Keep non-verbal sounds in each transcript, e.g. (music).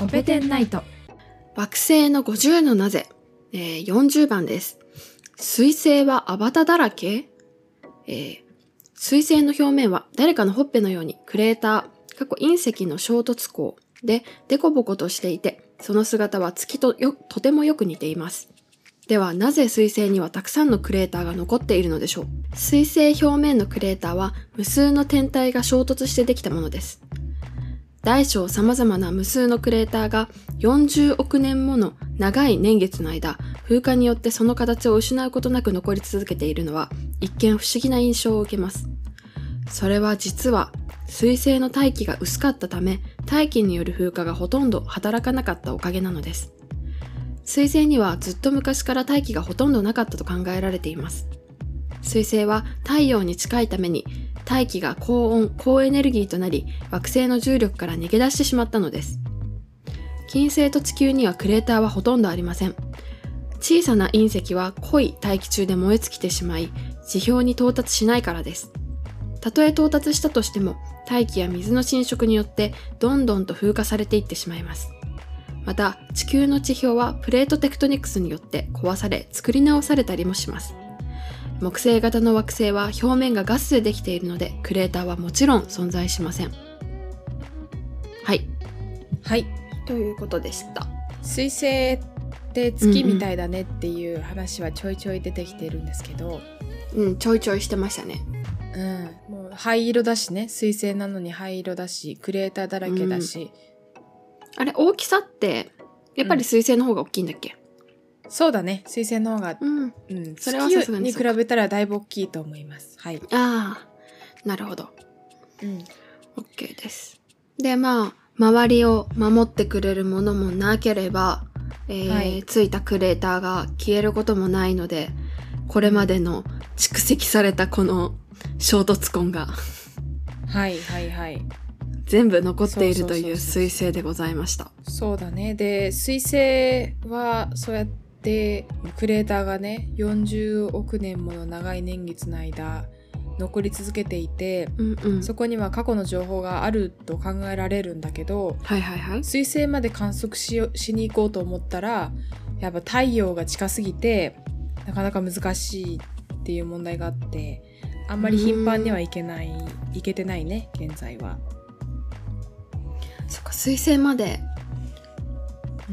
オペテンナイト。惑星の50のなぜ、えー40番です。水星はアバタだらけ？えー水星の表面は誰かのほっぺのようにクレーター、過去隕石の衝突口でデコボコとしていて、その姿は月とよ、とてもよく似ています。ではなぜ水星にはたくさんのクレーターが残っているのでしょう？水星表面のクレーターは無数の天体が衝突してできたものです。大小様々な無数のクレーターが40億年もの長い年月の間、風化によってその形を失うことなく残り続けているのは、一見不思議な印象を受けます。それは実は、水星の大気が薄かったため、大気による風化がほとんど働かなかったおかげなのです。水星にはずっと昔から大気がほとんどなかったと考えられています。水星は太陽に近いために大気が高温、高エネルギーとなり惑星の重力から逃げ出してしまったのです。金星と地球にはクレーターはほとんどありません。小さな隕石は濃い大気中で燃え尽きてしまい、地表に到達しないからです。たとえ到達したとしても、大気や水の侵食によってどんどんと風化されていってしまいます。また、地球の地表はプレートテクトニクスによって壊され、作り直されたりもします。木星型の惑星は表面がガスでできているので、クレーターはもちろん存在しません。はい。はい。ということでした。水星って月みたいだねっていう話はちょいちょい出てきてるんですけど、うん、ちょいちょいしてましたね。うん。もう灰色だしね。水星なのに灰色だし、クレーターだらけだし。あれ、大きさって、やっぱり水星の方が大きいんだっけ？そうだね。水星の方が、うん。うん。それはさすが月に比にそうかべたらだいぶ大きいと思います。はい。ああ、なるほど。うん。OK です。で、まあ、周りを守ってくれるものもなければ、えーはいついたクレーターが消えることもないので、これまでの蓄積されたこの衝突痕がはいはいはい。全部残っているという彗星でございました。そうだね。で、水星はそうやってクレーターがね、40億年もの長い年月の間残り続けていて、うんうん。そこには過去の情報があると考えられるんだけど、はいはいはい。水星まで観測しよしに行こうと思ったら、やっぱ太陽が近すぎて、なかなか難しいっていう問題があって、あんまり頻繁には行けない、行けてないね、現在は。そっか、水星まで、うん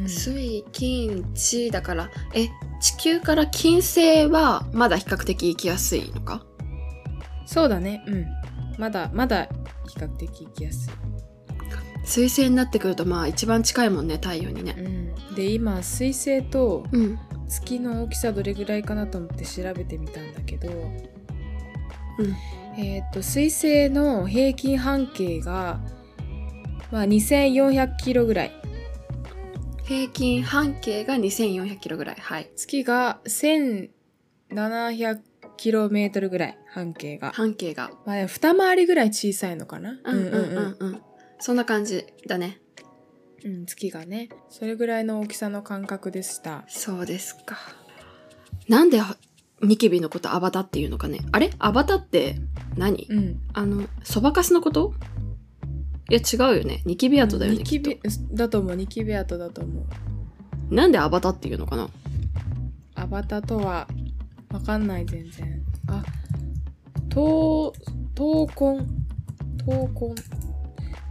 水、金、地だから、え、地球から金星はまだ比較的行きやすいのか？そうだね。うん。まだ、まだ比較的行きやすい。水星になってくるとまあ一番近いもんね、太陽にね。うん。で、今、水星とうん。月の大きさどれぐらいかなと思って調べてみたんだけど、うん。えっ、と、水星の平均半径が、まあ、2400キロぐらい。平均半径が2400キロぐらい。はい。月が1700キロメートルぐらい、半径が。半径が。まあ、二回りぐらい小さいのかな？うんうんうんうん。そんな感じだね。うん、月がね。それぐらいの大きさの感覚でした。そうですか。なんでニキビのことアバタっていうのかね。あれ？アバタって何、うん。あの、そばかすのこと？いや違うよね。ニキビ跡だよね。ニキビだと思う。ニキビ跡だと思う。となんでアバタっていうのかな？アバタとは、わかんない、全然。あ、闘、闘魂？闘魂？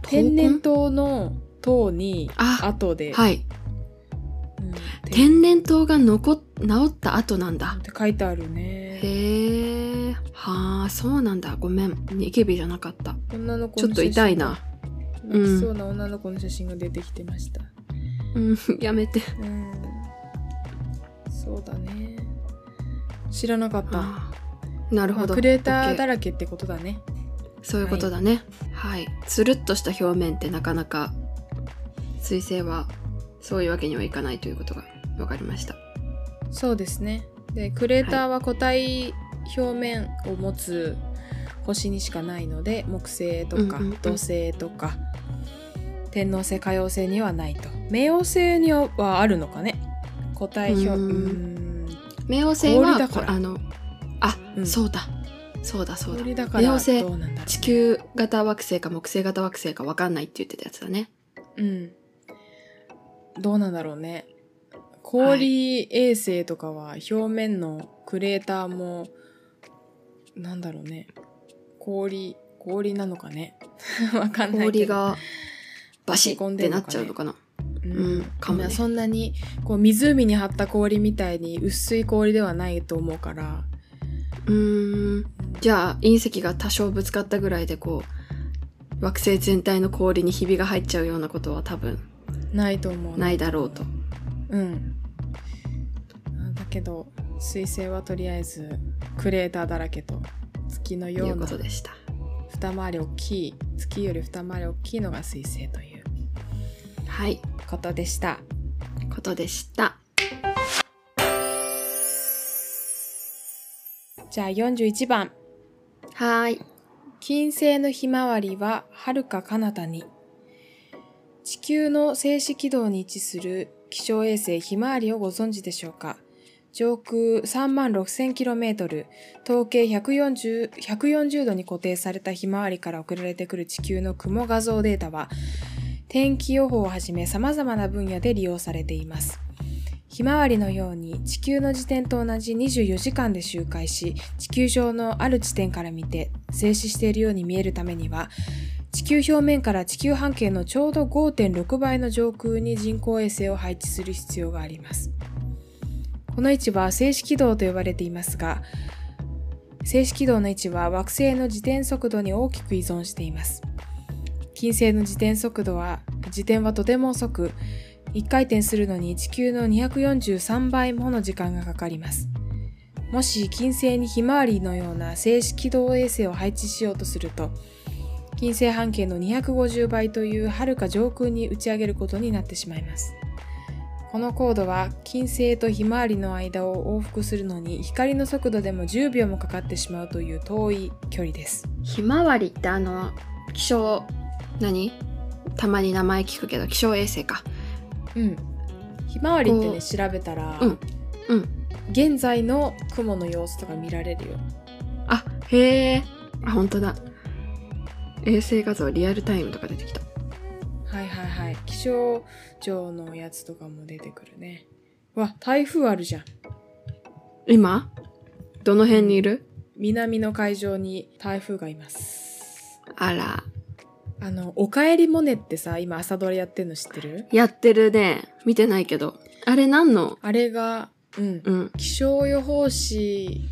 天然痘の痘に、あ後で、はい。うん天然痘が残っ、治った後なんだっ。て書いてあるね。へえ。はあ、そうなんだ。ごめん。ニキビじゃなかった。女の子ちょっと痛いな。泣きそうな女の子の写真が出てきてました。うん、やめて。うん。そうだね。知らなかった。なるほど。まあクレーターだらけってことだね。そういうことだね。はい。つるっとした表面ってなかなか、水星はそういうわけにはいかないということが分かりました。そうですね。で、クレーターは固体表面を持つ星にしかないので、木星とか土星とか、天王星、海王星にはないと。冥王星にはあるのかね？固体表、冥王星は氷だから。こあのあ、うん。そうだ。そうだそうだ。氷だ冥王星地球型惑星か木星型惑星か分かんないって言ってたやつだね。うん。どうなんだろうね。氷衛星とかは表面のクレーターも、なんだろうね。氷、氷なのかね？(laughs) わかんないけど。氷がバシッってなっちゃうのかな？うん、うんかもねまあそんなにこう湖に張った氷みたいに薄い氷ではないと思うからうーん。じゃあ、隕石が多少ぶつかったぐらいでこう、惑星全体の氷にひびが入っちゃうようなことは多分ないと思うないだろうと。うんだけど彗星はとりあえずクレーターだらけと月のようなことでした。二回り大きい月より二回り大きいのが彗星というはい。ことでしたことでした。じゃあ41番はーい。金星のひまわりは遥か彼方に地球の静止軌道に位置する気象衛星ひまわりをご存知でしょうか？上空3万 6000km 統計140 140度に固定されたひまわりから送られてくる地球の雲画像データは天気予報をはじめ様々な分野で利用されています。ひまわりのように地球の自転と同じ24時間で周回し地球上のある地点から見て静止しているように見えるためには地球表面から地球半径のちょうど5.6倍の上空に人工衛星を配置する必要があります。この位置は静止軌道と呼ばれていますが静止軌道の位置は惑星の自転速度に大きく依存しています金星の自転速度は自転はとても遅く1回転するのに地球の243倍もの時間がかかります。もし金星にひまわりのような静止軌道衛星を配置しようとすると、金星半径の250倍という遥か上空に打ち上げることになってしまいます。この高度は金星とひまわりの間を往復するのに光の速度でも10秒もかかってしまうという遠い距離です。ひまわりってあの、気象、何？たまに名前聞くけど、気象衛星か。うん。ひまわりってね、調べたら、うんうん。現在の雲の様子とか見られるよ。あ、へえ。あ、本当だ。衛星画像リアルタイムとか出てきた。はいはいはい。気象庁のやつとかも出てくるね。うわ、台風あるじゃん。今？どの辺にいる？南の海上に台風がいます。あら、あの、おかえりモネってさ、今朝ドラやってんの知ってる？やってるね。見てないけど。あれ何の？あれが、うん。うん。気象予報士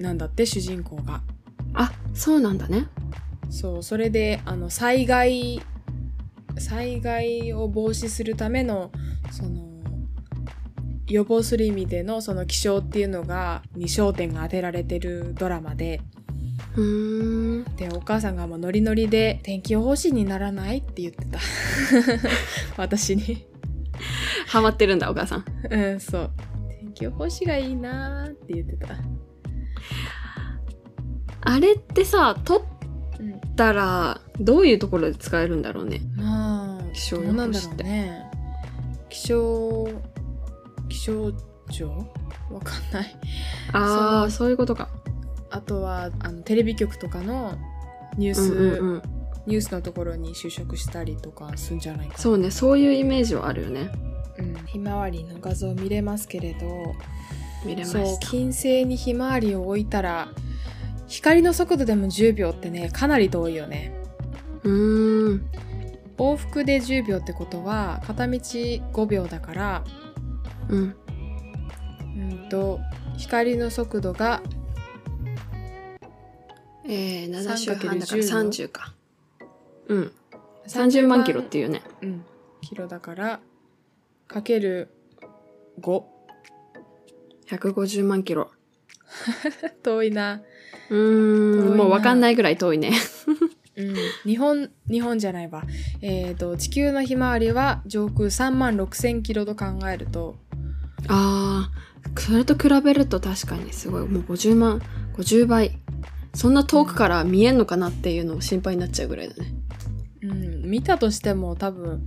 なんだって、主人公が。あ、そうなんだね。そう、それで、あの、災害、災害を防止するための、その、予防する意味でのその気象っていうのが、に焦点が当てられてるドラマで、うーん。で、お母さんがもうノリノリで天気予報士にならないって言ってた。(laughs) 私に。ハマってるんだ、お母さん。うん、そう。天気予報士がいいなーって言ってた。あれってさ、撮っうん。たら、どういうところで使えるんだろうね。まあ、気象予報士ってうね。気象、気象庁？わかんない。ああ、そそういうことか。あとは、あの、テレビ局とかのニュース、うんうんうん。ニュースのところに就職したりとかするんじゃないかな。そうね、そういうイメージはあるよね。うん。ひまわりの画像見れますけれど、見れまそうした。金星にひまわりを置いたら光の速度でも10秒ってねかなり遠いよねうーん。往復で10秒ってことは片道5秒だからうん。うんと光の速度がえー、7週半だから 3×10 30か。うん。30万キロっていうね。うんキロだからかける5 150万キロ。(laughs) 遠いな、うーん。もうわかんないぐらい遠いね。(laughs) うん、日本日本じゃないわえっ、と地球のひまわりは上空3万6000キロと考えるとあー、それと比べると確かにすごい。もう50万、50倍。そんな遠くから見えんのかなっていうのを心配になっちゃうぐらいだね。うん、見たとしても多分、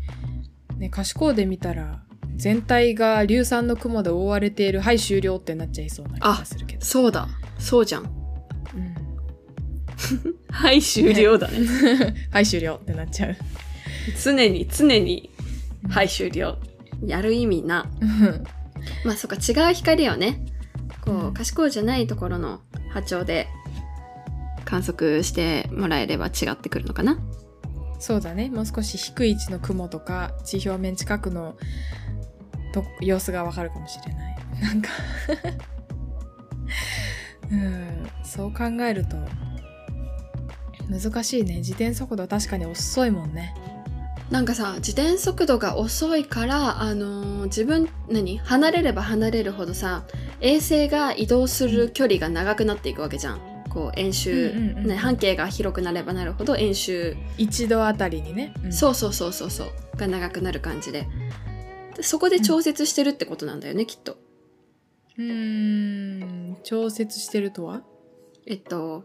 ね、可視光で見たら全体が硫酸の雲で覆われているはい終了ってなっちゃいそうな気がするけど、そうだ。そうじゃん。うん、はい、終了だね。(laughs) はい終了ってなっちゃう常に、常に、はい、終了。やる意味な。うんまあそっか、違う光をね、こう、うん賢いじゃないところの波長で観測してもらえれば違ってくるのかな。そうだねもう少し低い位置の雲とか地表面近くのと様子がわかるかもしれない。(laughs) なんか。(laughs) うん。そう考えると難しいね。自転速度は確かに遅いもんね。なんかさ、自転速度が遅いから、あのー自分、何？離れれば離れるほどさ、衛星が移動する距離が長くなっていくわけじゃん。こう、円周、うんうんうんね、半径が広くなればなるほど円周、一度あたりにね、うん。そうそうそうそうそう、が長くなる感じで。でそこで調節してるってことなんだよね、きっと。うーん。調節してるとは？えっと、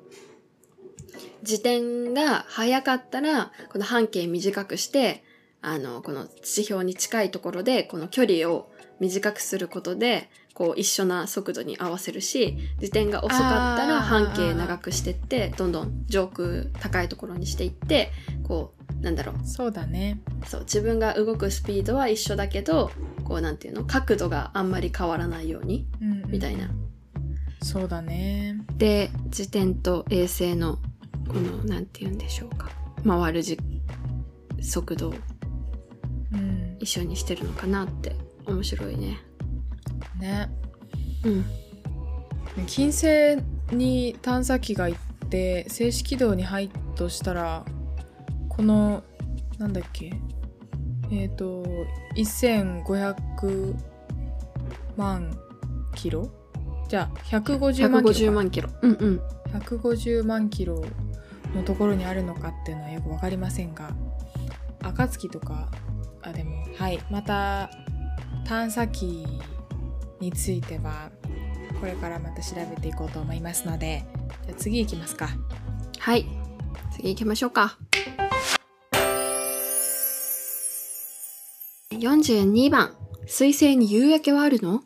自転が速かったら、この半径短くして、あの、この地表に近いところで、この距離を短くすることで、こう一緒な速度に合わせるし、自転が遅かったら半径長くしてって、どんどん上空高いところにしていって、こう、なんだろう、そうだね。そう、自分が動くスピードは一緒だけど、こうなんていうの、角度があんまり変わらないように、うんうん。みたいな。そうだね。で自転と衛星のこのなんて言うんでしょうか。回るじ速度をうん。一緒にしてるのかなって面白いね。ね。うん。金星に探査機が行って静止軌道に入っとしたらこのなんだっけ？えっ、と1500万キロ？じゃあ150万キロ150か万キロ。うんうん。150万キロのところにあるのかっていうのはよく分かりませんが暁とかあでもはい。また探査機についてはこれからまた調べていこうと思いますのでじゃあ次行きますか。はい。次行きましょうか42番水星に夕焼けはあるの？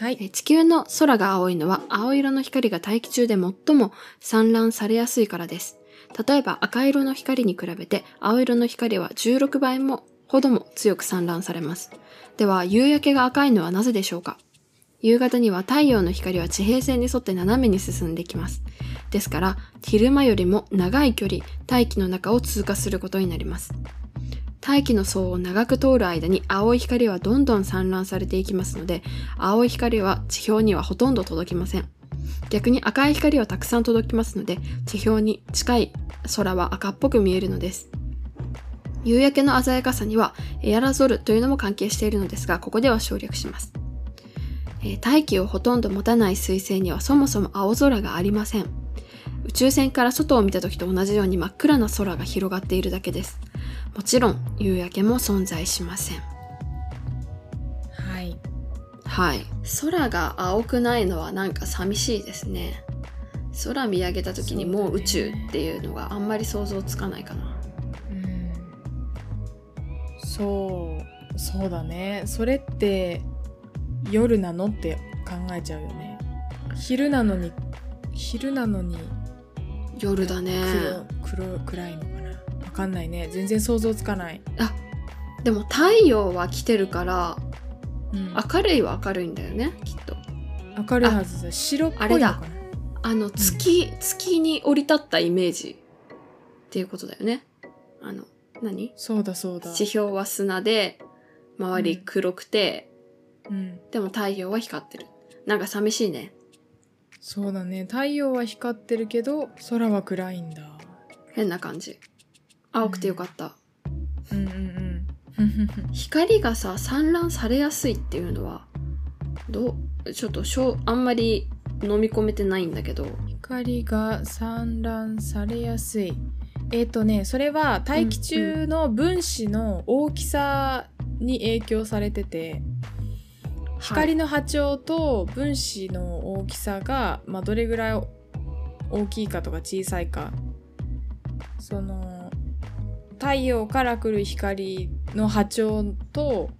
はいえ地球の空が青いのは青色の光が大気中で最も散乱されやすいからです。例えば赤色の光に比べて青色の光は16倍もほども強く散乱されます。では夕焼けが赤いのはなぜでしょうか？夕方には太陽の光は地平線に沿って斜めに進んできます。ですから昼間よりも長い距離大気の中を通過することになります。大気の層を長く通る間に青い光はどんどん散乱されていきますので青い光は地表にはほとんど届きません。逆に赤い光はたくさん届きますので、地表に近い空は赤っぽく見えるのです。夕焼けの鮮やかさにはエアラゾルというのも関係しているのですが、ここでは省略します。えー大気をほとんど持たない彗星にはそもそも青空がありません。宇宙船から外を見た時と同じように真っ暗な空が広がっているだけです。もちろん夕焼けも存在しません。はいはい。空が青くないのはなんか寂しいですね。空見上げた時にもう宇宙っていうのがあんまり想像つかないかな。うんそうそうだねそれって夜なのって考えちゃうよね昼なのに昼なのに夜だね。黒黒暗いのかなわかんないね。全然想像つかない、あ、でも太陽は来てるからうん。明るいは明るいんだよね、きっと。明るいはずだ。白っぽいあれだ。あの月、月に降り立ったイメージっていうことだよね。あの、何？そうだそうだ、地表は砂で、周り黒くて、うん、でも太陽は光ってる。なんか寂しいね。そうだね。太陽は光ってるけど空は暗いんだ。変な感じ。青くてよかった。うんうんうん。光がさ、散乱されやすいっていうのは、どう、ちょっとしょう、あんまり飲み込めてないんだけど。光が散乱されやすい。えっ、とねそれは大気中の分子の大きさに影響されてて、光の波長と分子の大きさが、まあ、どれぐらい大きいかとか小さいか。その太陽から来る光の波長と、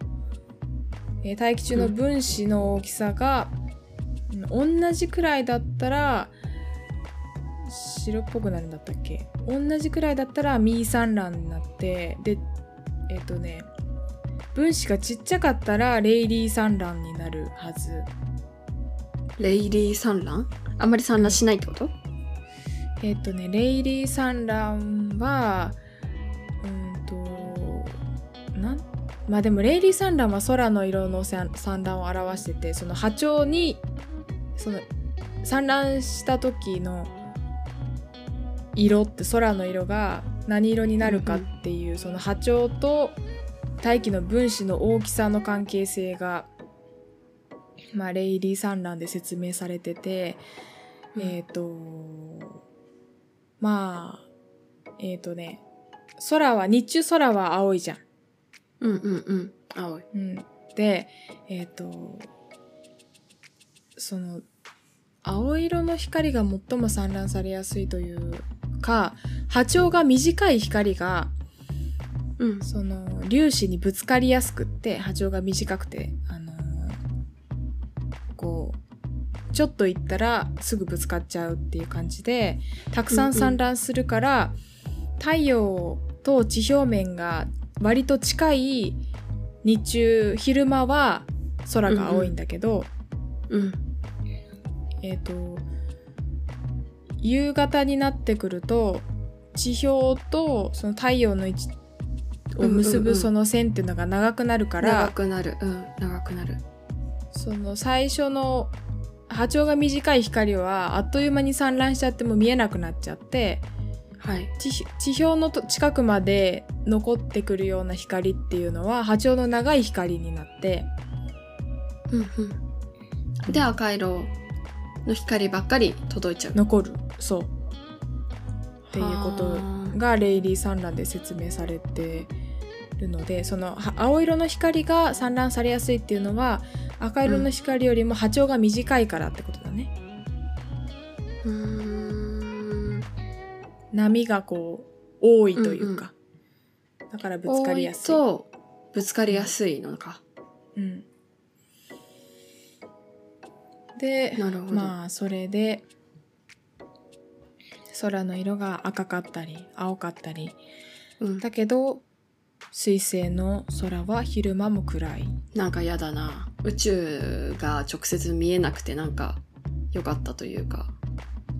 えー大気中の分子の大きさが、うん同じくらいだったら白っぽくなるんだったっけ？同じくらいだったらミー産卵になってでえっ、とね分子がちっちゃかったらレイリー産卵になるはず。レイリー産卵あんまり産卵しないってこと？えっ、とねレイリー産卵はまあでもレイリー産卵は空の色の産卵を表しててその波長にその産卵した時の色って空の色が何色になるかっていう、その波長と大気の分子の大きさの関係性が、まあ、レイリー産卵で説明されてて、うんえっ、とまあえっ、とね空は日中空は青いじゃん。うんうんうん。青い。うん、でえっ、とその青色の光が最も散乱されやすいというか波長が短い光がうん。その粒子にぶつかりやすくって波長が短くてあのーこうちょっと行ったらすぐぶつかっちゃうっていう感じでたくさん散乱するから、太陽と地表面が割と近い日中昼間は空が青いんだけど、うん。えっ、と夕方になってくると地表とその太陽の位置を結うんうんうん。ぶその線っていうのが長くなるから、長くなる。うん。長くなる。その最初の波長が短い光はあっという間に散乱しちゃっても見えなくなっちゃってはい。地地表のと近くまで残ってくるような光っていうのは波長の長い光になって。うんうん。で赤色の光ばっかり届いちゃう。残る。そう。っていうことはあがレイリー産卵で説明されてるのでそのは青色の光が散乱されやすいっていうのは赤色の光よりも波長が短いからってことだね、うーん波がこう多いというか、だからぶつかりやすい。多とぶつかりやすいのか。うん、でまあそれで空の色が赤かったり青かったり。うん。だけど水星の空は昼間も暗い。なんかやだな。宇宙が直接見えなくてなんか良かったというか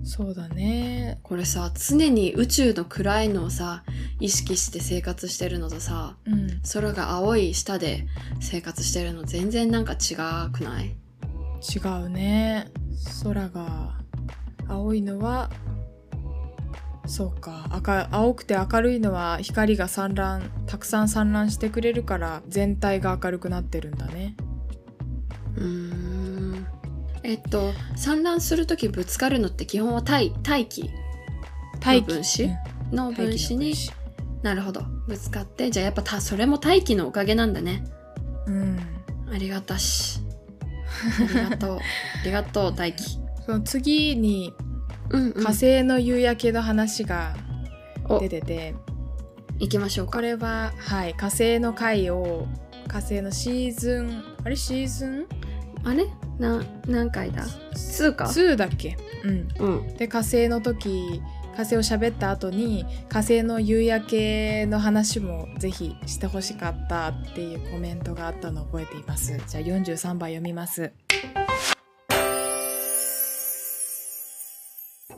そうだね。これさ常に宇宙の暗いのをさ意識して生活してるのとさうん。空が青い下で生活してるの全然なんか違くない？違うね。空が青いのはそうか。赤青くて明るいのは光が散乱たくさん散乱してくれるから全体が明るくなってるんだね。うーんえっと産卵する時ぶつかるのって基本は大大気大気分子？うん。の分子になるほど。ぶつかって。じゃあやっぱたそれも大気のおかげなんだね。うん。ありがたし。ありがとう。(laughs) ありがとう大気その次にうん、うん、火星の夕焼けの話がお。出てて、行きましょうか。これは、はい、火星の回を火星のシーズンあれ？シーズン？あれ？な何回だ？2か ?2 だっけ？うん。うん。で火星の時火星を喋った後に火星の夕焼けの話もぜひしてほしかったっていうコメントがあったのを覚えています。じゃあ43番読みます。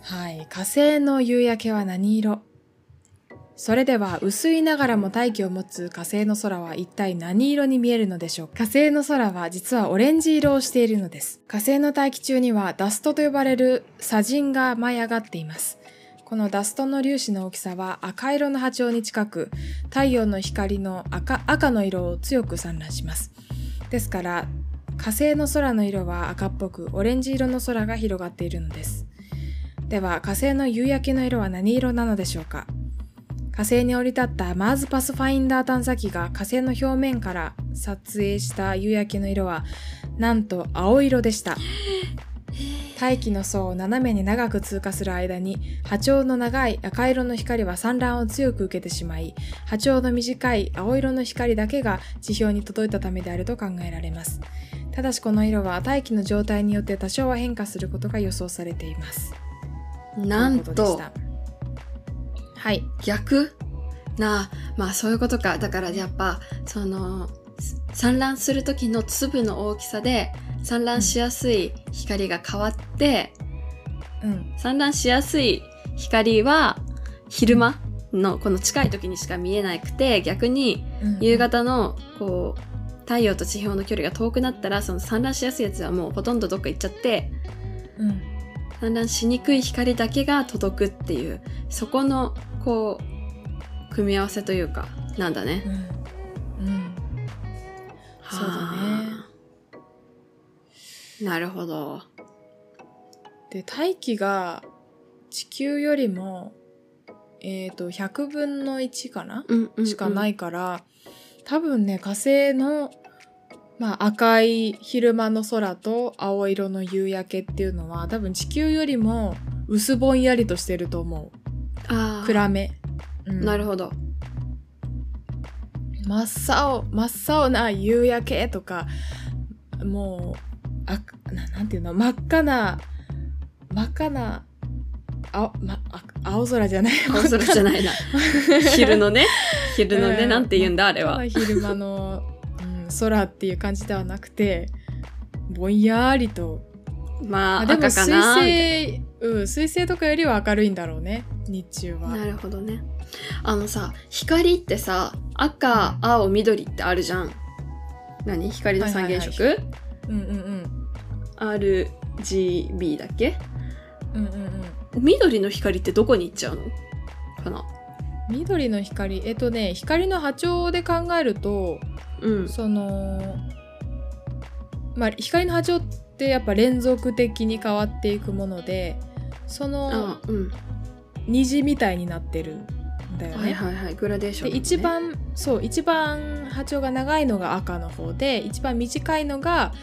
はい。火星の夕焼けは何色？それでは薄いながらも大気を持つ火星の空は一体何色に見えるのでしょうか？火星の空は実はオレンジ色をしているのです。火星の大気中にはダストと呼ばれる砂塵が舞い上がっています。このダストの粒子の大きさは赤色の波長に近く、太陽の光の赤赤の色を強く散乱します。ですから、火星の空の色は赤っぽく、オレンジ色の空が広がっているのです。では、火星の夕焼けの色は何色なのでしょうか？火星に降り立ったマーズパスファインダー探査機が火星の表面から撮影した夕焼けの色はなんと青色でした。大気の層を斜めに長く通過する間に波長の長い赤色の光は散乱を強く受けてしまい波長の短い青色の光だけが地表に届いたためであると考えられます。ただしこの色は大気の状態によって多少は変化することが予想されています。なんととはい。逆？なあまあそういうことか。だからやっぱその産卵する時の粒の大きさで産卵しやすい光が変わって、うん。産卵しやすい光は昼間のこの近い時にしか見えなくて逆にうん夕方のこう太陽と地表の距離が遠くなったらその産卵しやすいやつはもうほとんどどっか行っちゃってうん産卵しにくい光だけが届くっていうそこのこう組み合わせというかなんだね。うんうんそうだねはあ。なるほど。で大気が地球よりもえっ、と100分の1かな、うんうんうんしかないから多分ね火星の、まあ、赤い昼間の空と青色の夕焼けっていうのは多分地球よりも薄ぼんやりとしてると思う。暗め、うん。なるほど。真っ青真っ青な夕焼けとかもうあななんていうの？真っ赤な真っ赤なあ、ま、あ青空じゃない。(laughs) 青空じゃないな。(laughs) 昼のね。昼のね、うん。なんて言うんだ、あれは。昼間の、うん、空っていう感じではなくてぼんやりと。まあ、あでも。水星うん水星とかよりは明るいんだろうね日中は。なるほどね。あのさ、光ってさ、赤、青、緑ってあるじゃん。何？光の三原色、うんうんうん ?RGB だっけ？うんうんうん。緑の光ってどこに行っちゃうの？かな？緑の光。えっとね光の波長で考えるとうん。そのまあ光の波長ってやっぱ連続的に変わっていくものでそのあうん。虹みたいになってるんだよね。はいはいはい。グラデーション、で一、番そう一番波長が長いのが赤の方で一番短いのが、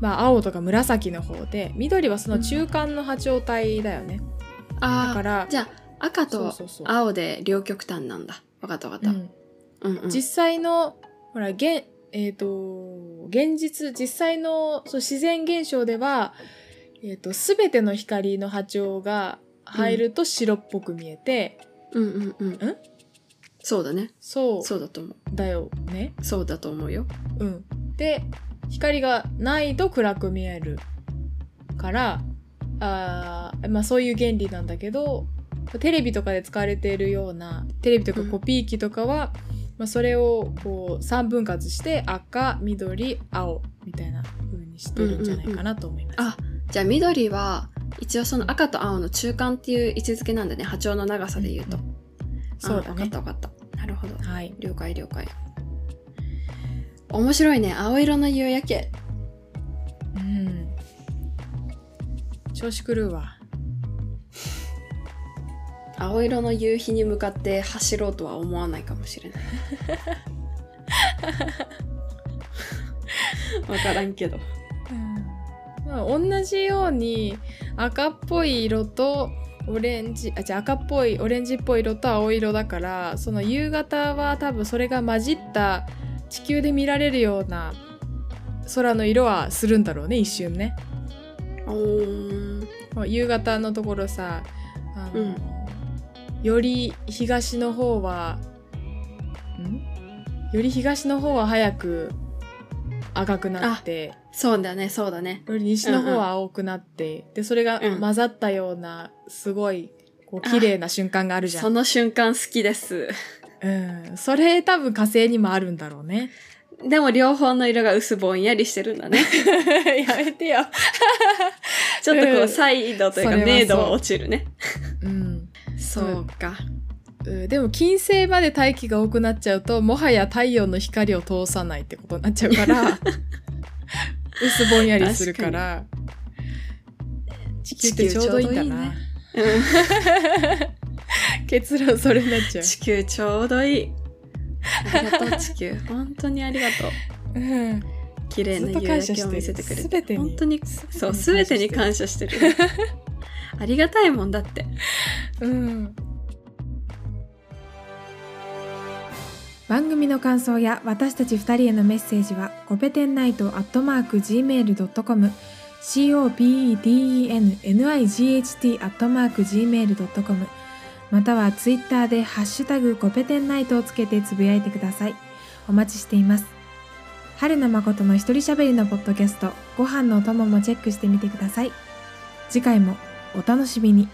まあ、青とか紫の方で緑はその中間の波長帯だよね。ああ、だからじゃあ赤と青で両極端なんだ。わかったわかった。うんうんうん。実際のほら現えっ、と現実実際のそう自然現象では、えー、と全ての光の波長が入ると白っぽく見えて、うんうんうん。ん？そうだね。そうそうだと思う。だよね。そうだと思うよ。うん、で光がないと暗く見えるからあー、まあ、そういう原理なんだけどテレビとかで使われているようなテレビとかうんコピー機とかは、まあ、それをこう3分割して赤緑青みたいな風にしてるんじゃないかなと思います。あ、じゃあ緑は一応その赤と青の中間っていう位置づけなんだね。波長の長さで言うと。そうだねあわかった。わかった。なるほど。はい。了解了解。面白いね。青色の夕焼け。うん。調子狂うわ。青色の夕日に向かって走ろうとは思わないかもしれない。(laughs) わからんけど。まあ、同じように赤っぽい色とオレンジあじゃあ赤っぽいオレンジっぽい色と青色だからその夕方は多分それが混じった地球で見られるような空の色はするんだろうね一瞬ね。夕方のところさあの、うんより東の方はん？より東の方は早く赤くなってそうだね、そうだね。より西の方は青くなって、でそれがうん混ざったようなすごいこう綺麗な瞬間があるじゃん。その瞬間好きです。うん、それ多分火星にもあるんだろうね。でも両方の色が薄ぼんやりしてるんだね。(laughs) やめてよ。(laughs) ちょっとこううんサイドというか明度は落ちるね。うん、そうか。うんでも金星まで大気が多くなっちゃうともはや太陽の光を通さないってことになっちゃうから (laughs) 薄ぼんやりするから地球ってちょうどいいんだな。うん結論それになっちゃう。地球ちょうどいい。ありがとう、地球。本当にありがとう。うん綺麗な夕焼けを見せてくれて。全てに本当に、そう、すべてに感謝してる。ありがたいもんだって。うん。番組の感想や私たち2人へのメッセージはコペテンナイトアットマーク Gmail.com copedennight アットマーク Gmail.com またはツイッターでハッシュタグコペテンナイトをつけてつぶやいてください。お待ちしています。春の誠の一人喋りのポッドキャストご飯のお供もチェックしてみてください。次回もお楽しみに。